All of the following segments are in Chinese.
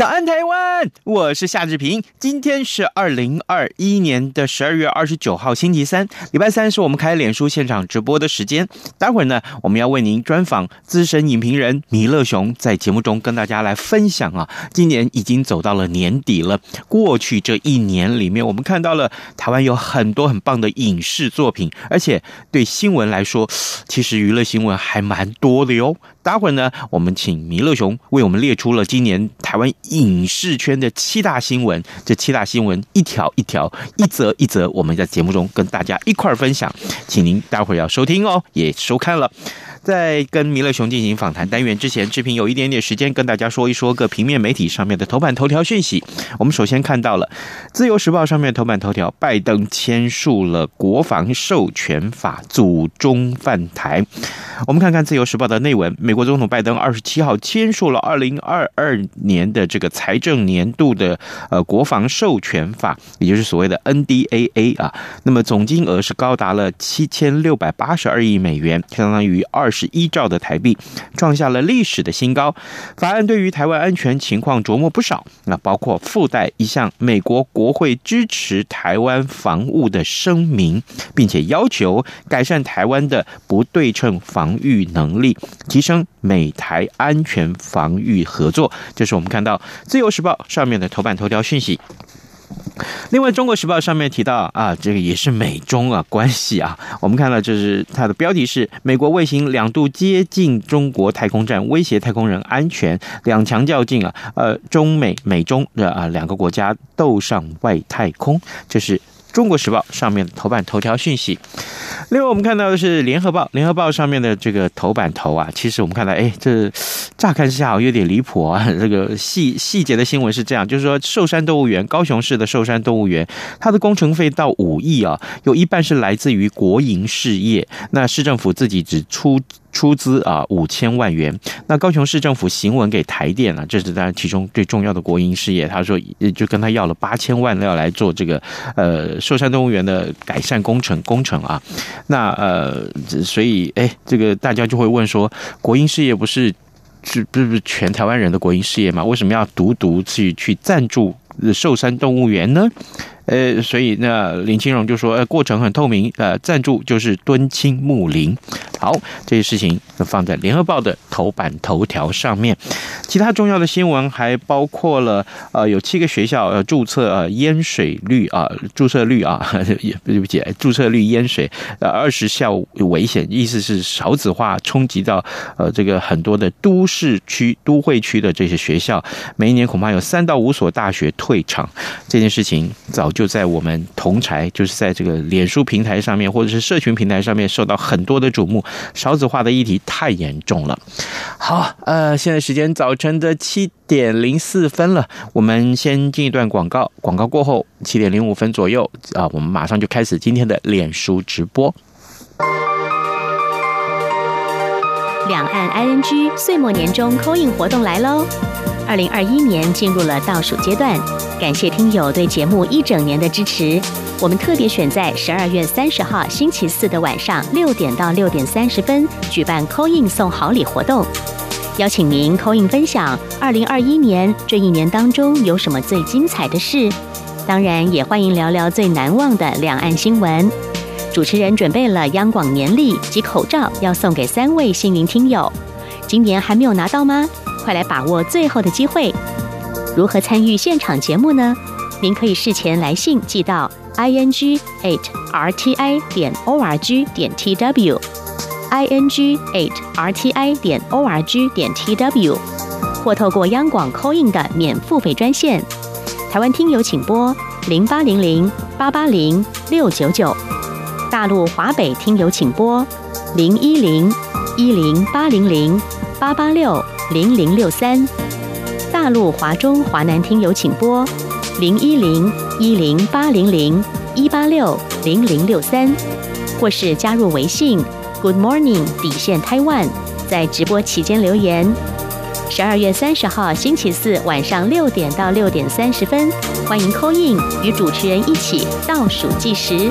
早安，台湾！我是夏志平。今天是二零二一年的十二月二十九号，星期三，礼拜三是我们开脸书现场直播的时间。待会儿呢，我们要为您专访资深影评人弥勒熊，在节目中跟大家来分享啊。今年已经走到了年底了，过去这一年里面，我们看到了台湾有很多很棒的影视作品，而且对新闻来说，其实娱乐新闻还蛮多的哟。待会儿呢，我们请米勒熊为我们列出了今年台湾影视圈的七大新闻。这七大新闻一条一条、一则一则，我们在节目中跟大家一块儿分享，请您待会儿要收听哦，也收看了。在跟弥勒熊进行访谈单元之前，志平有一点点时间跟大家说一说各平面媒体上面的头版头条讯息。我们首先看到了《自由时报》上面头版头条：拜登签署了国防授权法，阻中犯台。我们看看《自由时报》的内文：美国总统拜登二十七号签署了二零二二年的这个财政年度的呃国防授权法，也就是所谓的 NDAA 啊。那么总金额是高达了七千六百八十二亿美元，相当于二。十一兆的台币，创下了历史的新高。法案对于台湾安全情况琢磨不少，那包括附带一项美国国会支持台湾防务的声明，并且要求改善台湾的不对称防御能力，提升美台安全防御合作。这是我们看到《自由时报》上面的头版头条讯息。另外，《中国时报》上面提到啊，这个也是美中啊关系啊。我们看到，就是它的标题是“美国卫星两度接近中国太空站，威胁太空人安全，两强较劲啊”。呃，中美美中的啊两个国家斗上外太空，这是。中国时报上面的头版头条讯息，另外我们看到的是联合报，联合报上面的这个头版头啊，其实我们看到，哎，这乍看之下有点离谱啊。这个细细节的新闻是这样，就是说寿山动物园，高雄市的寿山动物园，它的工程费到五亿啊，有一半是来自于国营事业，那市政府自己只出。出资啊五千万元，那高雄市政府行文给台电啊，这是当然其中最重要的国营事业。他说就跟他要了八千万要来做这个呃寿山动物园的改善工程工程啊。那呃所以哎这个大家就会问说，国营事业不是是不是全台湾人的国营事业吗？为什么要独独去去赞助寿山动物园呢？呃，所以那林清荣就说，呃，过程很透明，呃，赞助就是敦亲睦邻。好，这些事情都放在联合报的头版头条上面。其他重要的新闻还包括了，呃，有七个学校呃注册呃淹水率啊，注册率啊，也对不起，注册率淹水，呃，二十校危险，意思是少子化冲击到呃这个很多的都市区、都会区的这些学校，每一年恐怕有三到五所大学退场。这件事情早就。就在我们同侪，就是在这个脸书平台上面，或者是社群平台上面，受到很多的瞩目。少子化的议题太严重了。好，呃，现在时间早晨的七点零四分了，我们先进一段广告。广告过后，七点零五分左右啊，我们马上就开始今天的脸书直播。两岸 ING 岁末年终 Coin 活动来喽！二零二一年进入了倒数阶段，感谢听友对节目一整年的支持。我们特别选在十二月三十号星期四的晚上六点到六点三十分举办 call in 送好礼活动，邀请您 call in 分享二零二一年这一年当中有什么最精彩的事，当然也欢迎聊聊最难忘的两岸新闻。主持人准备了央广年历及口罩，要送给三位幸运听友。今年还没有拿到吗？快来把握最后的机会！如何参与现场节目呢？您可以事前来信寄到 i n g eight r t i 点 o r g 点 t w i n g eight r t i 点 o r g 点 t w 或透过央广 c a in 的免付费专线，台湾听友请拨零八零零八八零六九九。大陆华北听友请拨零一零一零八零零八八六零零六三，大陆华中华南听友请拨零一零一零八零零一八六零零六三，或是加入微信。Good Morning 底线 Taiwan，在直播期间留言。十二月三十号星期四晚上六点到六点三十分，欢迎 call in 与主持人一起倒数计时。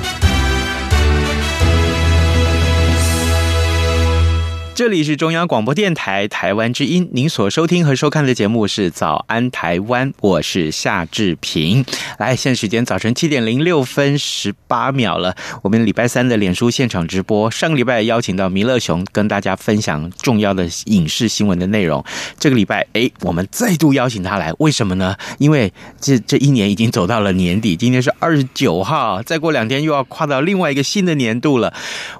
这里是中央广播电台台湾之音，您所收听和收看的节目是《早安台湾》，我是夏志平。来，现在时间早晨七点零六分十八秒了。我们礼拜三的脸书现场直播，上个礼拜邀请到弥勒熊跟大家分享重要的影视新闻的内容。这个礼拜，哎，我们再度邀请他来，为什么呢？因为这这一年已经走到了年底，今天是二十九号，再过两天又要跨到另外一个新的年度了。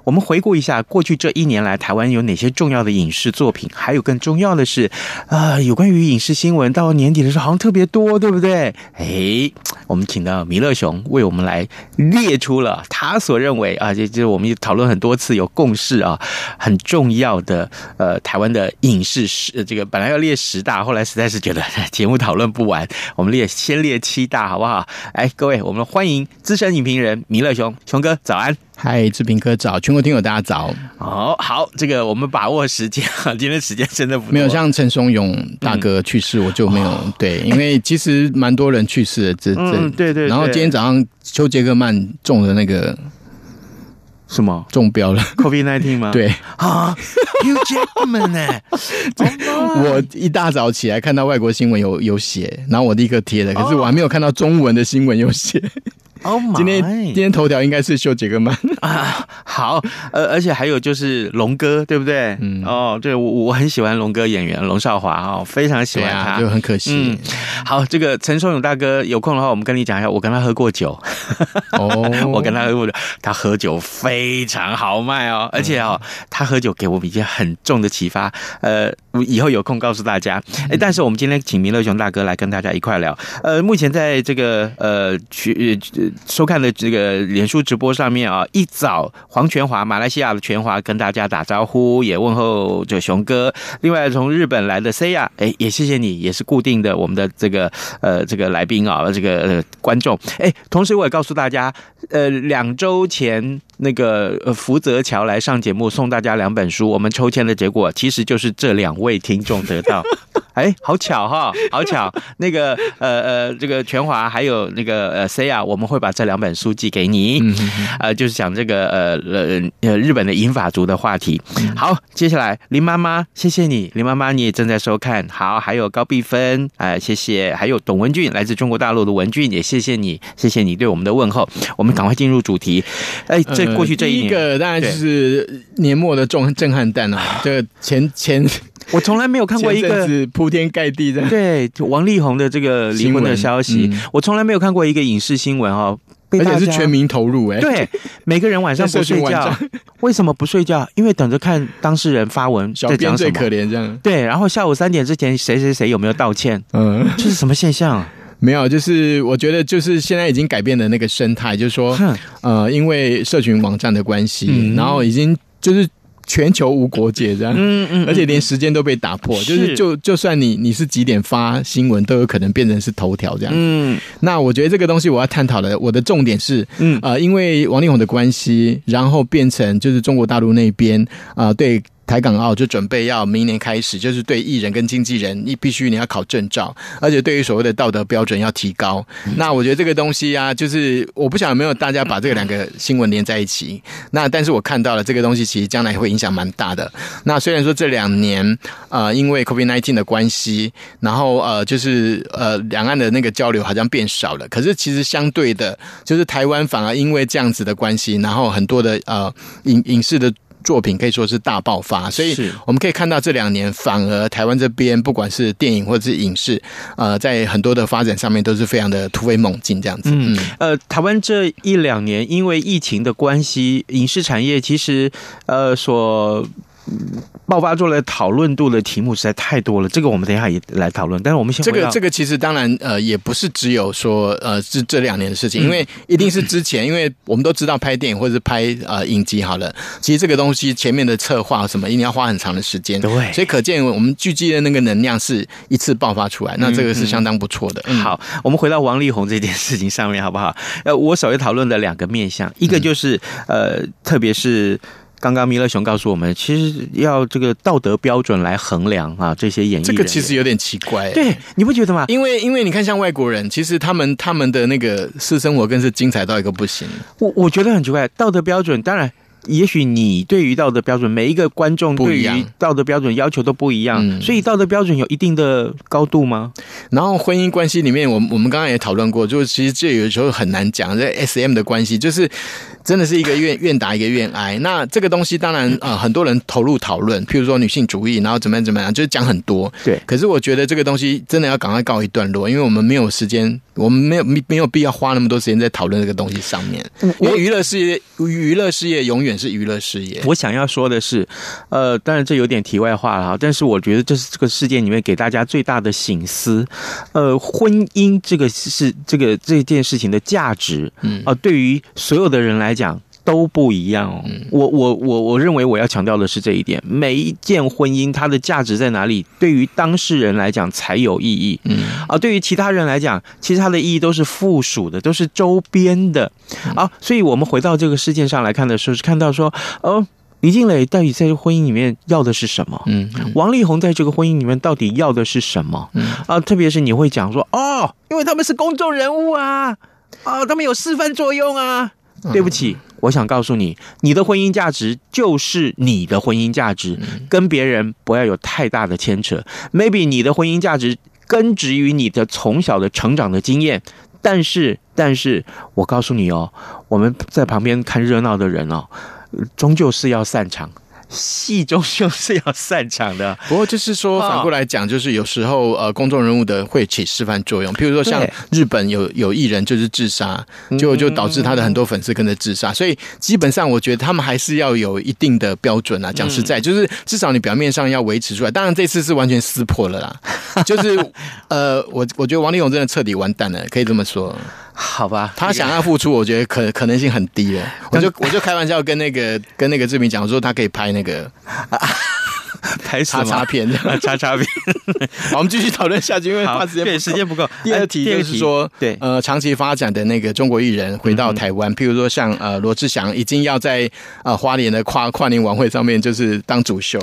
我们回顾一下过去这一年来，台湾有哪些重要的影视作品，还有更重要的是，啊、有关于影视新闻，到年底的时候好像特别多，对不对？哎，我们请到弥勒熊为我们来列出了他所认为啊，这这我们讨论很多次有共识啊，很重要的呃台湾的影视十，这个本来要列十大，后来实在是觉得节目讨论不完，我们列先列七大，好不好？哎，各位，我们欢迎资深影评人弥勒熊，熊哥早安。嗨，志平哥早，全国听友大家早。哦好，这个我们把握时间啊，今天时间真的不多。没有像陈松勇大哥去世，我就没有、嗯、对，因为其实蛮多人去世的，这这、嗯、对，对对。然后今天早上丘杰克曼中的那个什么中标了，COVID-19 吗？对啊，休杰克曼呢？我一大早起来看到外国新闻有有写，然后我立刻贴了，可是我还没有看到中文的新闻有写。哦、oh，今天今天头条应该是秀杰克曼啊，好，呃，而且还有就是龙哥，对不对？嗯，哦，对，我我很喜欢龙哥演员龙少华哦，非常喜欢他，啊、就很可惜、嗯。好，这个陈松勇大哥有空的话，我们跟你讲一下，我跟他喝过酒。哦，我跟他喝过酒，他喝酒非常豪迈哦，而且哦，他喝酒给我们一些很重的启发。呃，以后有空告诉大家。哎，但是我们今天请弥勒熊大哥来跟大家一块聊。呃，目前在这个呃去。收看的这个脸书直播上面啊，一早黄全华，马来西亚的全华跟大家打招呼，也问候这熊哥。另外从日本来的 Saya，哎，也谢谢你，也是固定的我们的这个呃这个来宾啊，这个呃观众。哎，同时我也告诉大家，呃，两周前那个呃福泽桥来上节目，送大家两本书，我们抽签的结果其实就是这两位听众得到。哎，好巧哈，好巧！那个呃呃，这个全华还有那个呃 Saya，我们会把这两本书寄给你。嗯呃，就是讲这个呃呃呃日本的银发族的话题。好，接下来林妈妈，谢谢你，林妈妈你也正在收看。好，还有高碧芬，哎、呃，谢谢，还有董文俊，来自中国大陆的文俊，也谢谢你，谢谢你对我们的问候。我们赶快进入主题。哎，这过去这一年，一个当然就是年末的重震撼弹啊，这个前前。我从来没有看过一个铺天盖地的对王力宏的这个离婚的消息，嗯、我从来没有看过一个影视新闻哈，而且是全民投入哎，对，每个人晚上不睡觉，为什么不睡觉？因为等着看当事人发文在讲什么，小编最可怜这样，对，然后下午三点之前谁谁谁有没有道歉？嗯，这是什么现象？没有，就是我觉得就是现在已经改变了那个生态，就是说呃，因为社群网站的关系，嗯、然后已经就是。全球无国界这样，嗯嗯，而且连时间都被打破，就是就就算你你是几点发新闻，都有可能变成是头条这样。嗯，那我觉得这个东西我要探讨的，我的重点是，嗯呃，因为王力宏的关系，然后变成就是中国大陆那边啊、呃、对。台港澳就准备要明年开始，就是对艺人跟经纪人，你必须你要考证照，而且对于所谓的道德标准要提高。那我觉得这个东西啊，就是我不晓得有没有大家把这个两个新闻连在一起。那但是我看到了这个东西，其实将来会影响蛮大的。那虽然说这两年呃，因为 COVID-19 的关系，然后呃，就是呃，两岸的那个交流好像变少了，可是其实相对的，就是台湾反而因为这样子的关系，然后很多的呃影影视的。作品可以说是大爆发，所以我们可以看到这两年反而台湾这边不管是电影或者是影视，呃，在很多的发展上面都是非常的突飞猛进这样子。嗯，呃，台湾这一两年因为疫情的关系，影视产业其实呃所。爆发出来讨论度的题目实在太多了，这个我们等一下也来讨论。但是我们先这个这个其实当然呃也不是只有说呃是这两年的事情，因为一定是之前，因为我们都知道拍电影或者是拍呃影集好了，其实这个东西前面的策划什么一定要花很长的时间，对，所以可见我们聚集的那个能量是一次爆发出来，那这个是相当不错的。好，我们回到王力宏这件事情上面好不好？呃，我首先讨论的两个面向，一个就是呃，特别是。刚刚弥勒熊告诉我们，其实要这个道德标准来衡量啊，这些演艺人，这个其实有点奇怪，对，你不觉得吗？因为因为你看，像外国人，其实他们他们的那个私生活更是精彩到一个不行。我我觉得很奇怪，道德标准当然。也许你对于道德标准，每一个观众对于道德标准要求都不一样，嗯、所以道德标准有一定的高度吗？然后婚姻关系里面，我我们刚刚也讨论过，就是其实这有时候很难讲，这 S M 的关系就是真的是一个愿愿打一个愿挨。那这个东西当然啊、呃，很多人投入讨论，譬如说女性主义，然后怎么样怎么样，就是讲很多。对，可是我觉得这个东西真的要赶快告一段落，因为我们没有时间，我们没有没没有必要花那么多时间在讨论这个东西上面。因为娱乐事业，娱乐事业永远是娱乐事业。我想要说的是，呃，当然这有点题外话了哈，但是我觉得这是这个事件里面给大家最大的醒思。呃，婚姻这个是这个这件事情的价值，嗯啊，对于所有的人来讲都不一样哦。我我我我认为我要强调的是这一点，每一件婚姻它的价值在哪里，对于当事人来讲才有意义，嗯啊，对于其他人来讲，其实它的意义都是附属的，都是周边的。啊，所以我们回到这个事件上来看的时候，是看到说，哦，李静蕾到底在这个婚姻里面要的是什么？嗯，王力宏在这个婚姻里面到底要的是什么？嗯啊，特别是你会讲说，哦，因为他们是公众人物啊，啊，他们有示范作用啊。对不起，我想告诉你，你的婚姻价值就是你的婚姻价值，跟别人不要有太大的牵扯。Maybe 你的婚姻价值根植于你的从小的成长的经验。但是，但是我告诉你哦，我们在旁边看热闹的人哦，终究是要散场。戏终究是要散场的，不过就是说反过来讲，就是有时候呃，公众人物的会起示范作用。譬如说像日本有有艺人就是自杀，就就导致他的很多粉丝跟着自杀。所以基本上我觉得他们还是要有一定的标准啊。讲实在，就是至少你表面上要维持出来。当然这次是完全撕破了啦，就是 呃，我我觉得王力宏真的彻底完蛋了，可以这么说。好吧，他想要付出，我觉得可可能性很低了。我就我就开玩笑跟那个跟那个志明讲说，他可以拍那个。拍叉叉片，叉叉片。好，我们继续讨论下去，因为怕时间，对，时间不够。第二题就是说，对，呃，长期发展的那个中国艺人回到台湾，譬如说像呃罗志祥，已经要在呃花莲的跨跨年晚会上面就是当主秀，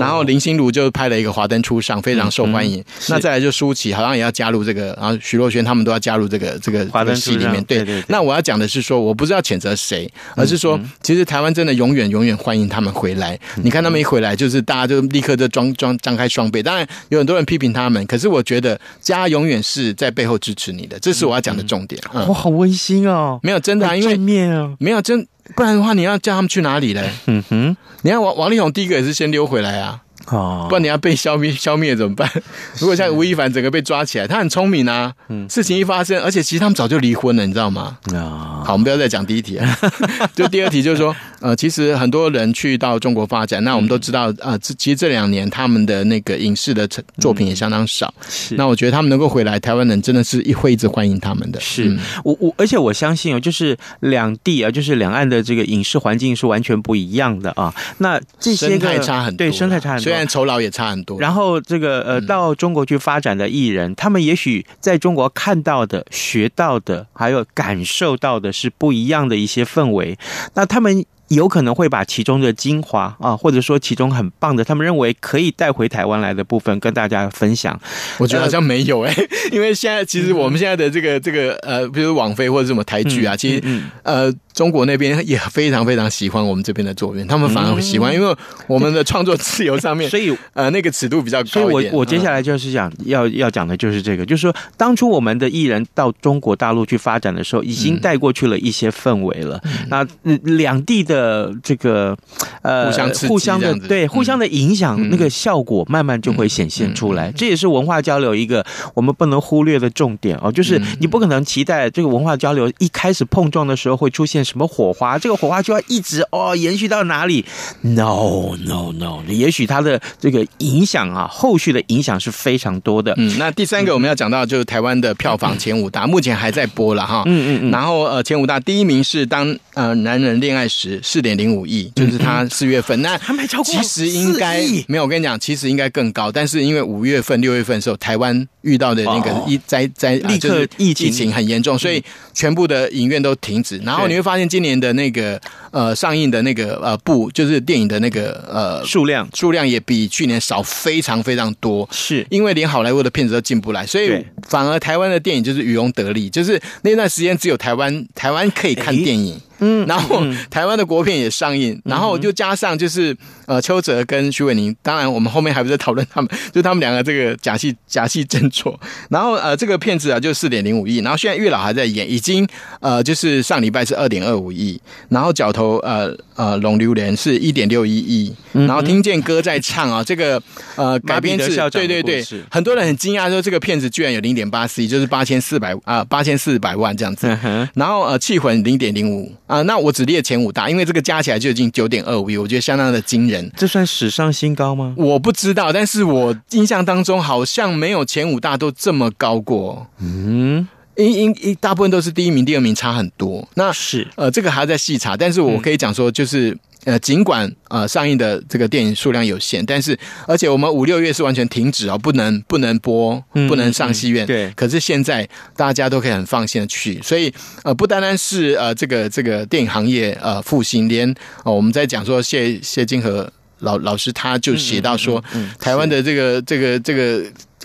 然后林心如就拍了一个《华灯初上》，非常受欢迎。那再来就舒淇，好像也要加入这个，然后徐若瑄他们都要加入这个这个华灯戏里面。对对。那我要讲的是说，我不是要谴责谁，而是说，其实台湾真的永远永远欢迎他们回来。你看他们一回来，就是大家就立刻就装装张开双臂。当然有很多人批评他们，可是我觉得家永远是在背后支持你的，这是我要讲的重点。哇、嗯，好温馨哦！没有真的啊，因为面哦，没有真，不然的话你要叫他们去哪里嘞？嗯哼，你看王王力宏第一个也是先溜回来啊。哦，不然你要被消灭消灭怎么办？如果像吴亦凡整个被抓起来，他很聪明啊。嗯，事情一发生，而且其实他们早就离婚了，你知道吗？啊，好，我们不要再讲第一题了。就第二题就是说，呃，其实很多人去到中国发展，那我们都知道，呃，其实这两年他们的那个影视的作品也相当少。是，那我觉得他们能够回来，台湾人真的是一会一直欢迎他们的。是我我，而且我相信哦，就是两地啊，就是两岸的这个影视环境是完全不一样的啊。那这些生态差很多，对，生态差很多。虽然酬劳也差很多，然后这个呃，到中国去发展的艺人，他们也许在中国看到的、学到的，还有感受到的是不一样的一些氛围，那他们。有可能会把其中的精华啊，或者说其中很棒的，他们认为可以带回台湾来的部分，跟大家分享。我觉得好像没有哎、欸，因为现在其实我们现在的这个这个呃，比如网飞或者什么台剧啊，其实呃，中国那边也非常非常喜欢我们这边的作品，他们反而喜欢，因为我们的创作自由上面，所以呃，那个尺度比较高。所以我我接下来就是讲要要讲的就是这个，就是说当初我们的艺人到中国大陆去发展的时候，已经带过去了一些氛围了。那两地的。的这个呃互相互相的对互相的影响，嗯那个效果慢慢就会显现出来。这也是文化交流一个我们不能忽略的重点哦，就是你不可能期待这个文化交流一开始碰撞的时候会出现什么火花，这个火花就要一直哦延续到哪里？No No No，也许它的这个影响啊，后续的影响是非常多的。嗯，那第三个我们要讲到就是台湾的票房前五大，目前还在播了哈。嗯嗯嗯。然后呃，前五大第一名是当呃男人恋爱时，四点零五亿，就是他四月份。那还没超过其实应该没有，我跟你讲，其实应该更高，但是因为五月份、六月份的时候，台湾遇到的那个疫灾灾，立刻疫情疫情很严重，所以全部的影院都停止。然后你会发现今年的那个呃上映的那个呃部，就是电影的那个呃数量数量也比去年少非常非常多，是。因为连好莱坞的片子都进不来，所以反而台湾的电影就是渔翁得利，就是那段时间只有台湾台湾可以看电影。嗯，然后台湾的国片也上映，然后就加上就是呃邱泽跟徐伟宁，当然我们后面还不是在讨论他们，就他们两个这个假戏假戏真做，然后呃这个片子啊就四点零五亿，然后现在月老还在演，已经呃就是上礼拜是二点二五亿，然后角头呃呃龙榴莲是一点六一亿，然后听见歌在唱啊，这个呃改编自对对对，很多人很惊讶说这个片子居然有零点八四亿，就是八千四百啊八千四百万这样子，然后呃气魂零点零五。啊，那我只列前五大，因为这个加起来就已经九点二五亿，我觉得相当的惊人。这算史上新高吗？我不知道，但是我印象当中好像没有前五大都这么高过。嗯，因因因大部分都是第一名、第二名差很多。那是呃，这个还要再细查，但是我可以讲说，就是。呃，尽管呃上映的这个电影数量有限，但是而且我们五六月是完全停止哦，不能不能播，不能上戏院。嗯嗯、对。可是现在大家都可以很放心的去，所以呃不单单是呃这个这个电影行业呃复兴，连呃我们在讲说谢谢金河老老师他就写到说，台湾的这个这个这个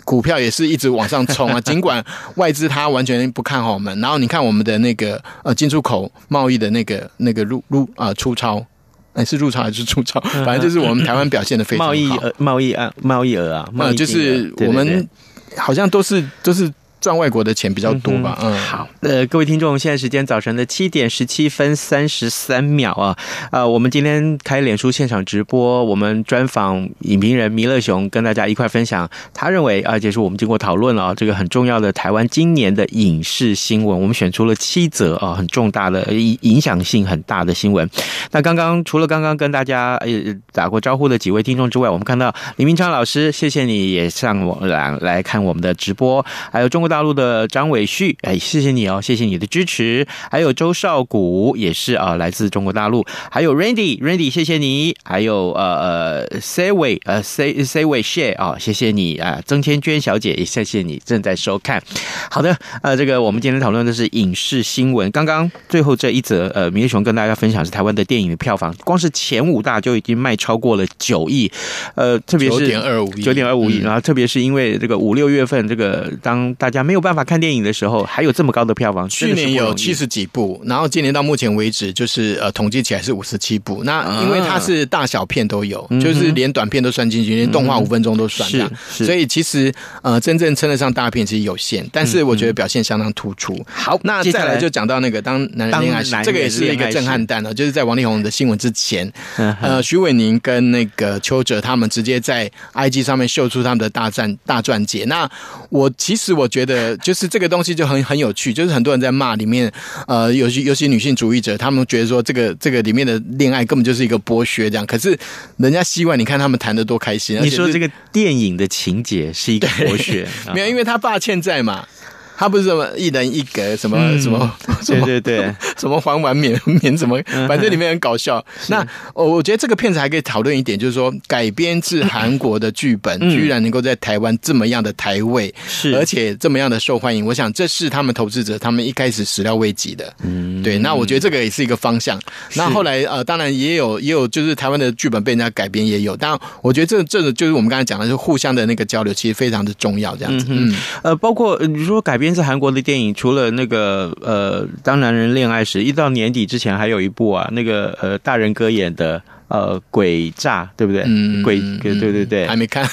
股票也是一直往上冲啊，尽管外资他完全不看好我们，然后你看我们的那个呃进出口贸易的那个那个入入啊、呃、出超。哎，是入超还是出超？反正就是我们台湾表现的非常好。贸易额，贸易啊，贸易额啊，呃，就是我们好像都是都是。赚外国的钱比较多吧，嗯，好，呃，各位听众，现在时间早晨的七点十七分三十三秒啊，呃，我们今天开脸书现场直播，我们专访影评人弥勒熊，跟大家一块分享，他认为啊，就是我们经过讨论了啊，这个很重要的台湾今年的影视新闻，我们选出了七则啊，很重大的影影响性很大的新闻。那刚刚除了刚刚跟大家呃打过招呼的几位听众之外，我们看到李明昌老师，谢谢你也上网来来看我们的直播，还有中国大陆的张伟旭，哎，谢谢你哦，谢谢你的支持。还有周少谷也是啊，来自中国大陆。还有 Randy，Randy，谢谢你。还有呃呃 Sayway，呃 Say Sayway Share 啊，谢谢你啊。曾千娟小姐也谢谢你正在收看。好的，呃，这个我们今天讨论的是影视新闻。刚刚最后这一则，呃，弥勒雄跟大家分享是台湾的电影的票房，光是前五大就已经卖超过了九亿，呃，特别是九点二五亿，九点二五亿。然后特别是因为这个五六月份，这个当大家没有办法看电影的时候，还有这么高的票房。去年有七十几部，然后今年到目前为止，就是呃统计起来是五十七部。那因为它是大小片都有，啊、就是连短片都算进去，连动画五分钟都算这样。是，所以其实呃真正称得上大片其实有限，但是我觉得表现相当突出。好，那再来就讲到那个当男人恋爱时，这个也是一个震撼弹哦，就是在王力宏的新闻之前，呃徐伟宁跟那个邱哲他们直接在 IG 上面秀出他们的大战大钻戒。那我其实我觉得就是这个东西就很很有趣，就是很多人在骂里面，呃，尤其尤其女性主义者，他们觉得说这个这个里面的恋爱根本就是一个剥削这样。可是人家希望你看他们谈的多开心。你说这个电影的情节是一个剥削，没有，因为他爸欠债嘛。他不是什么一人一格，什么、嗯、什么，对 对对，什么还完免免什么，反正里面很搞笑。那我我觉得这个片子还可以讨论一点，就是说改编自韩国的剧本，居然能够在台湾这么样的台位，是而且这么样的受欢迎。我想这是他们投资者他们一开始始料未及的。嗯，对。那我觉得这个也是一个方向。那后来呃，当然也有也有，就是台湾的剧本被人家改编也有。但我觉得这这个就是我们刚才讲的，就是互相的那个交流，其实非常的重要。这样子，嗯，呃，包括你说改编。是韩国的电影，除了那个呃，当男人恋爱时，一到年底之前还有一部啊，那个呃，大人哥演的呃，鬼诈，对不对？嗯，鬼，对对对，还没看，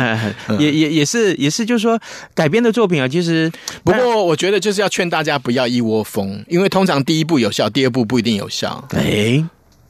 也也也是也是，就是说改编的作品啊，其实不过我觉得就是要劝大家不要一窝蜂，因为通常第一部有效，第二部不一定有效。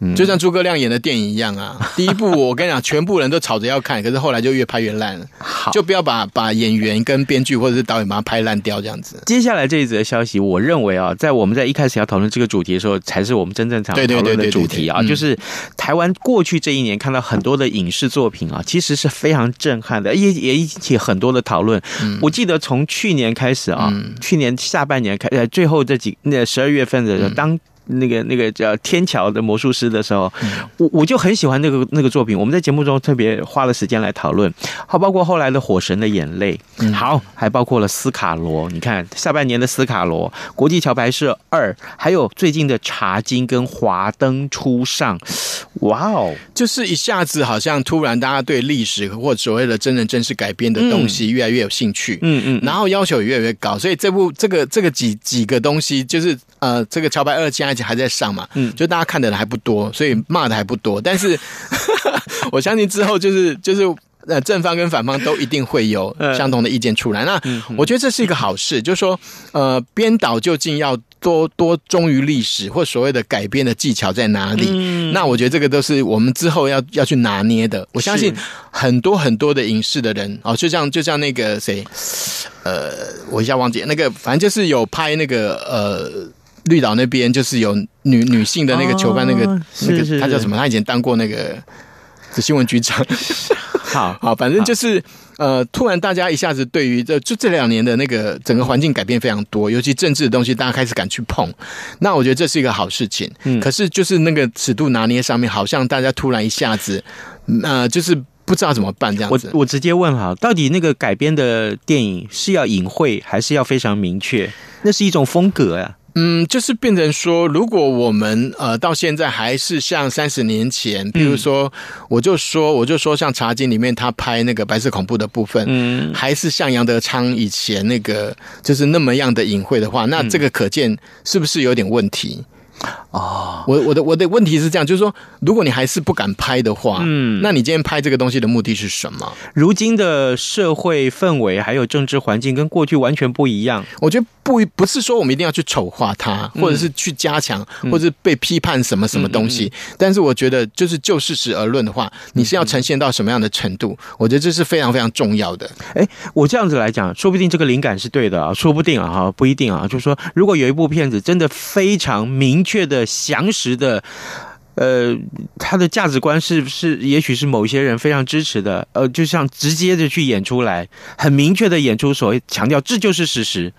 哎。就像诸葛亮演的电影一样啊，第一部我跟你讲，全部人都吵着要看，可是后来就越拍越烂了。好，就不要把把演员跟编剧或者是导演把它拍烂掉这样子。接下来这一则消息，我认为啊，在我们在一开始要讨论这个主题的时候，才是我们真正想讨论的主题啊，就是台湾过去这一年看到很多的影视作品啊，其实是非常震撼的，也也引起很多的讨论。嗯、我记得从去年开始啊，嗯、去年下半年开呃最后这几那十二月份的时候，当。嗯那个那个叫天桥的魔术师的时候，我我就很喜欢那个那个作品。我们在节目中特别花了时间来讨论，好，包括后来的《火神的眼泪》，好，还包括了斯卡罗。你看下半年的斯卡罗，《国际桥牌社二》，还有最近的《茶金》跟《华灯初上》。哇哦，就是一下子好像突然大家对历史或所谓的真人真事改编的东西越来越有兴趣，嗯嗯，然后要求也越来越高，所以这部这个这个几几个东西就是呃，这个桥牌二现在。还在上嘛，嗯，就大家看的人还不多，所以骂的还不多。但是 我相信之后就是就是呃正方跟反方都一定会有相同的意见出来。那我觉得这是一个好事，就是说呃编导究竟要多多忠于历史，或所谓的改编的技巧在哪里？那我觉得这个都是我们之后要要去拿捏的。我相信很多很多的影视的人哦，就像就像那个谁，呃，我一下忘记那个，反正就是有拍那个呃。绿岛那边就是有女女性的那个囚犯，那个、哦、那个他叫什么？他以前当过那个新闻局长。好好，反正就是呃，突然大家一下子对于这就这两年的那个整个环境改变非常多，尤其政治的东西，大家开始敢去碰。那我觉得这是一个好事情。嗯，可是就是那个尺度拿捏上面，好像大家突然一下子呃，就是不知道怎么办这样子。我我直接问哈，到底那个改编的电影是要隐晦，还是要非常明确？那是一种风格呀、啊。嗯，就是变成说，如果我们呃到现在还是像三十年前，比如说，我就说我就说像《茶金》里面他拍那个白色恐怖的部分，嗯，还是像杨德昌以前那个就是那么样的隐晦的话，那这个可见是不是有点问题？哦，我我的我的问题是这样，就是说，如果你还是不敢拍的话，嗯，那你今天拍这个东西的目的是什么？如今的社会氛围还有政治环境跟过去完全不一样。我觉得不不是说我们一定要去丑化它，或者是去加强，或者是被批判什么什么东西。但是我觉得，就是就事实而论的话，你是要呈现到什么样的程度？我觉得这是非常非常重要的。哎，我这样子来讲，说不定这个灵感是对的啊，说不定啊，哈，不一定啊。就是说，如果有一部片子真的非常明确的。详实的，呃，他的价值观是是，也许是某些人非常支持的，呃，就像直接的去演出来，很明确的演出，所谓强调这就是事实，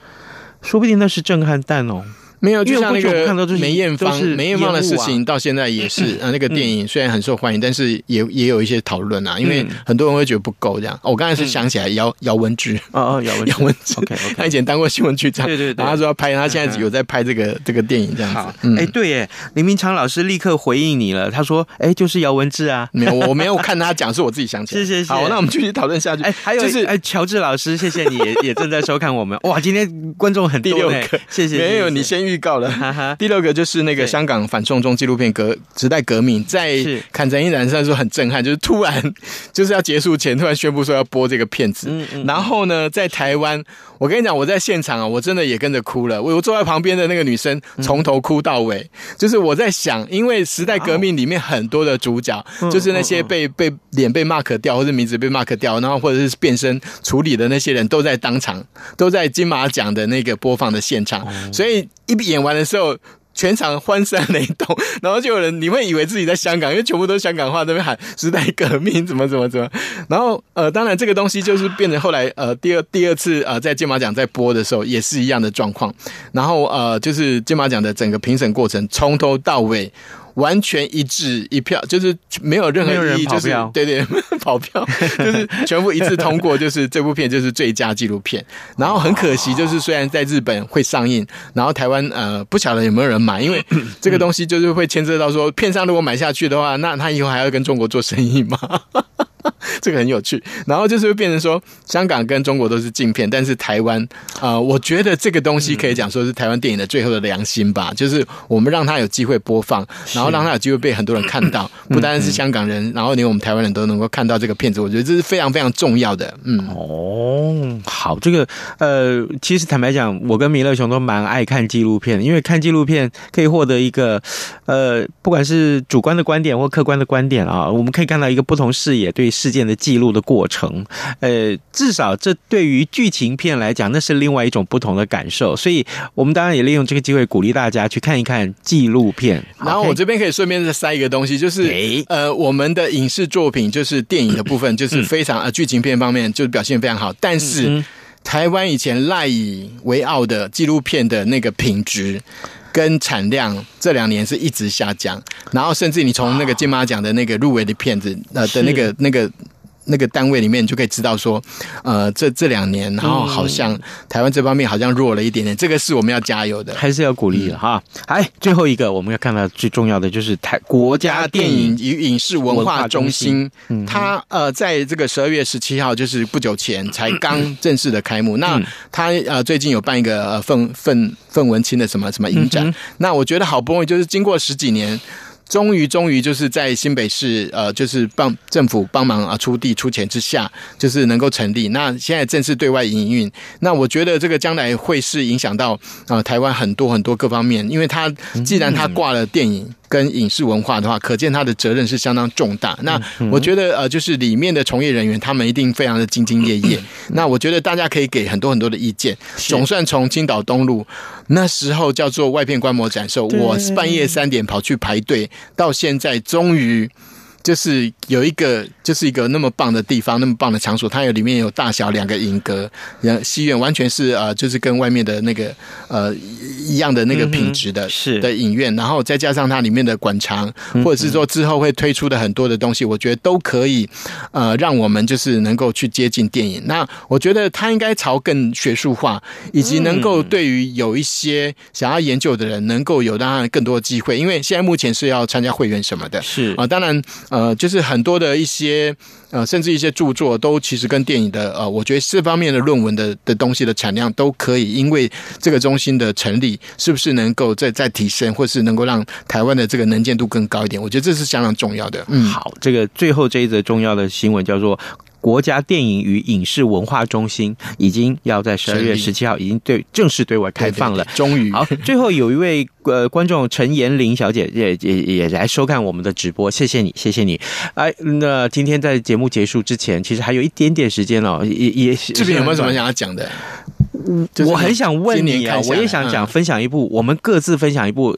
说不定那是震撼弹哦。没有，就像那个梅艳芳，梅艳芳的事情到现在也是啊。那个电影虽然很受欢迎，但是也也有一些讨论啊。因为很多人会觉得不够这样。我刚才是想起来姚姚文志哦哦，姚文 姚文智，OK OK，他以前当过新闻局长，对对对。他说要拍，他现在有在拍这个这个电影这样子。哎，对耶，林明昌老师立刻回应你了，他说：“哎，就是姚文志啊。”没有，我没有看他讲，是我自己想起来。谢谢谢。好，那我们继续讨论下去。哎，还有就是哎，乔治老师，谢谢你也也正在收看我们。哇，今天观众很多。第六个，谢谢。没有，你先预告了。哈哈。第六个就是那个香港反送中纪录片《革时代革命》，在坎城一展上说很震撼，就是突然就是要结束前突然宣布说要播这个片子，然后呢，在台湾，我跟你讲，我在现场啊，我真的也跟着哭了。我我坐在旁边的那个女生从头哭到尾，就是我在想，因为《时代革命》里面很多的主角，就是那些被被脸被 mark 掉或者名字被 mark 掉，然后或者是变身处理的那些人都在当场，都在金马奖的那个播放的现场，所以一演完的时候。全场欢声雷动，然后就有人你会以为自己在香港，因为全部都是香港话，在那边喊时代革命怎么怎么怎么。然后呃，当然这个东西就是变成后来呃第二第二次呃在金马奖在播的时候也是一样的状况。然后呃就是金马奖的整个评审过程从头到尾。完全一致一票，就是没有任何意义，就是对对跑票，就是全部一致通过，就是这部片就是最佳纪录片。然后很可惜，就是虽然在日本会上映，然后台湾呃不晓得有没有人买，因为 这个东西就是会牵涉到说，片商如果买下去的话，那他以后还要跟中国做生意吗？这个很有趣。然后就是会变成说，香港跟中国都是禁片，但是台湾啊、呃，我觉得这个东西可以讲说是台湾电影的最后的良心吧，嗯、就是我们让它有机会播放，然后让它有机会被很多人看到，不单单是香港人，然后连我们台湾人都能够看到这个片子，我觉得这是非常非常重要的。嗯，哦，好，这个呃，其实坦白讲，我跟米勒熊都蛮爱看纪录片，因为看纪录片可以获得一个呃，不管是主观的观点或客观的观点啊，我们可以看到一个不同视野对事件的记录的过程。呃，至少这对于剧情片来讲，那是另外一种不同的感受。所以，我们当然也利用这个机会鼓励大家去看一看纪录片。然后，我这边可以顺便再塞一个东西，就是呃，我们的影视作品，就是电影的部分，就是非常呃，剧情片方面就表现非常好，但是。台湾以前赖以为傲的纪录片的那个品质跟产量，这两年是一直下降。然后，甚至你从那个金马奖的那个入围的片子，呃的那个那个。那个单位里面，你就可以知道说，呃，这这两年，然后好像台湾这方面好像弱了一点点，这个是我们要加油的，还是要鼓励的哈。哎，最后一个我们要看到最重要的就是台国家电影与影视文化中心，它呃，在这个十二月十七号，就是不久前才刚正式的开幕。那它呃最近有办一个呃邓邓邓文清的什么什么影展，那我觉得好不容易就是经过十几年。终于，终于就是在新北市，呃，就是帮政府帮忙啊出地出钱之下，就是能够成立。那现在正式对外营运。那我觉得这个将来会是影响到啊、呃、台湾很多很多各方面，因为它既然它挂了电影。跟影视文化的话，可见他的责任是相当重大。那我觉得呃，就是里面的从业人员，他们一定非常的兢兢业业。那我觉得大家可以给很多很多的意见。总算从青岛东路那时候叫做外片观摩展售，我半夜三点跑去排队，到现在终于。就是有一个，就是一个那么棒的地方，那么棒的场所，它有里面有大小两个影阁，然后戏院完全是呃，就是跟外面的那个呃一样的那个品质的，是的影院，然后再加上它里面的馆藏，或者是说之后会推出的很多的东西，我觉得都可以呃让我们就是能够去接近电影。那我觉得它应该朝更学术化，以及能够对于有一些想要研究的人，能够有让他更多的机会，因为现在目前是要参加会员什么的，是啊，当然。呃，呃就是很多的一些呃，甚至一些著作都其实跟电影的呃，我觉得这方面的论文的的东西的产量都可以，因为这个中心的成立，是不是能够再再提升，或是能够让台湾的这个能见度更高一点？我觉得这是相当重要的。嗯，好，这个最后这一则重要的新闻叫做。国家电影与影视文化中心已经要在十二月十七号已经对正式对外开放了，终于好。最后有一位呃观众陈延玲小姐也也也来收看我们的直播，谢谢你，谢谢你。哎，那今天在节目结束之前，其实还有一点点时间哦，也也这边有没有什么想要讲的？我很想问你啊，我也想讲分享一部，我们各自分享一部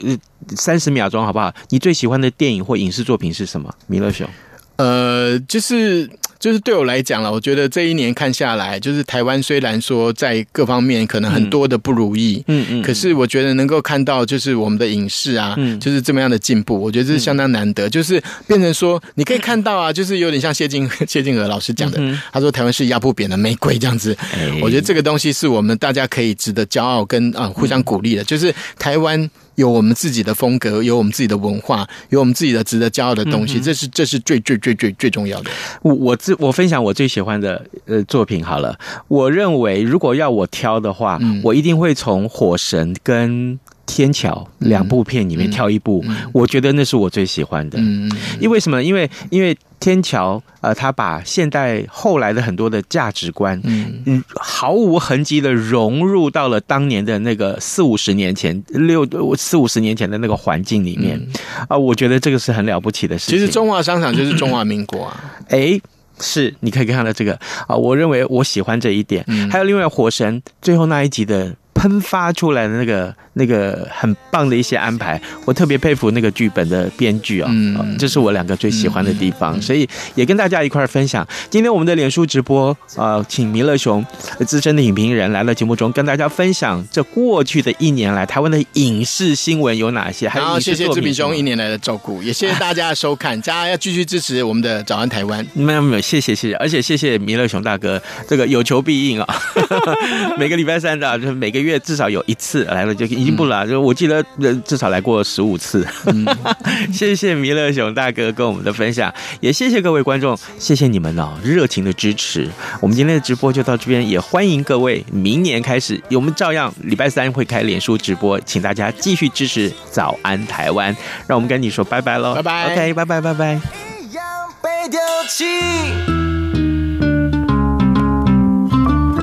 三十秒钟好不好？你最喜欢的电影或影视作品是什么？弥勒熊，呃，就是。就是对我来讲了，我觉得这一年看下来，就是台湾虽然说在各方面可能很多的不如意，嗯嗯，可是我觉得能够看到就是我们的影视啊，嗯，就是这么样的进步，我觉得这是相当难得。就是变成说，你可以看到啊，就是有点像谢晋 谢晋娥老师讲的，他说台湾是压不扁的玫瑰这样子。我觉得这个东西是我们大家可以值得骄傲跟啊互相鼓励的，就是台湾。有我们自己的风格，有我们自己的文化，有我们自己的值得骄傲的东西，这是这是最最最最最重要的。我我自我分享我最喜欢的呃作品好了，我认为如果要我挑的话，嗯、我一定会从《火神》跟。天桥两部片里面挑一部，嗯嗯、我觉得那是我最喜欢的。嗯，因为什么？因为因为天桥呃，他把现代后来的很多的价值观，嗯嗯，毫无痕迹的融入到了当年的那个四五十年前六四五十年前的那个环境里面啊、我觉得这个是很了不起的事情。其实中华商场就是中华民国啊，哎，是你可以看到这个啊、呃，我认为我喜欢这一点。嗯、还有另外火神最后那一集的。喷发出来的那个那个很棒的一些安排，我特别佩服那个剧本的编剧啊，这是我两个最喜欢的地方，所以也跟大家一块儿分享。今天我们的脸书直播啊，请弥勒熊资深的影评人来到节目中，跟大家分享这过去的一年来台湾的影视新闻有哪些。还有谢谢志平兄一年来的照顾，也谢谢大家的收看，大家要继续支持我们的早安台湾。没有没有，谢谢谢谢，而且谢谢弥勒熊大哥，这个有求必应啊，每个礼拜三的，就是每个月。月至少有一次来了就已经不了，就我记得至少来过十五次。嗯、谢谢弥勒熊大哥跟我们的分享，也谢谢各位观众，谢谢你们哦热情的支持。我们今天的直播就到这边，也欢迎各位明年开始，我们照样礼拜三会开脸书直播，请大家继续支持早安台湾。让我们跟你说拜拜喽，拜拜，OK，拜拜，拜拜。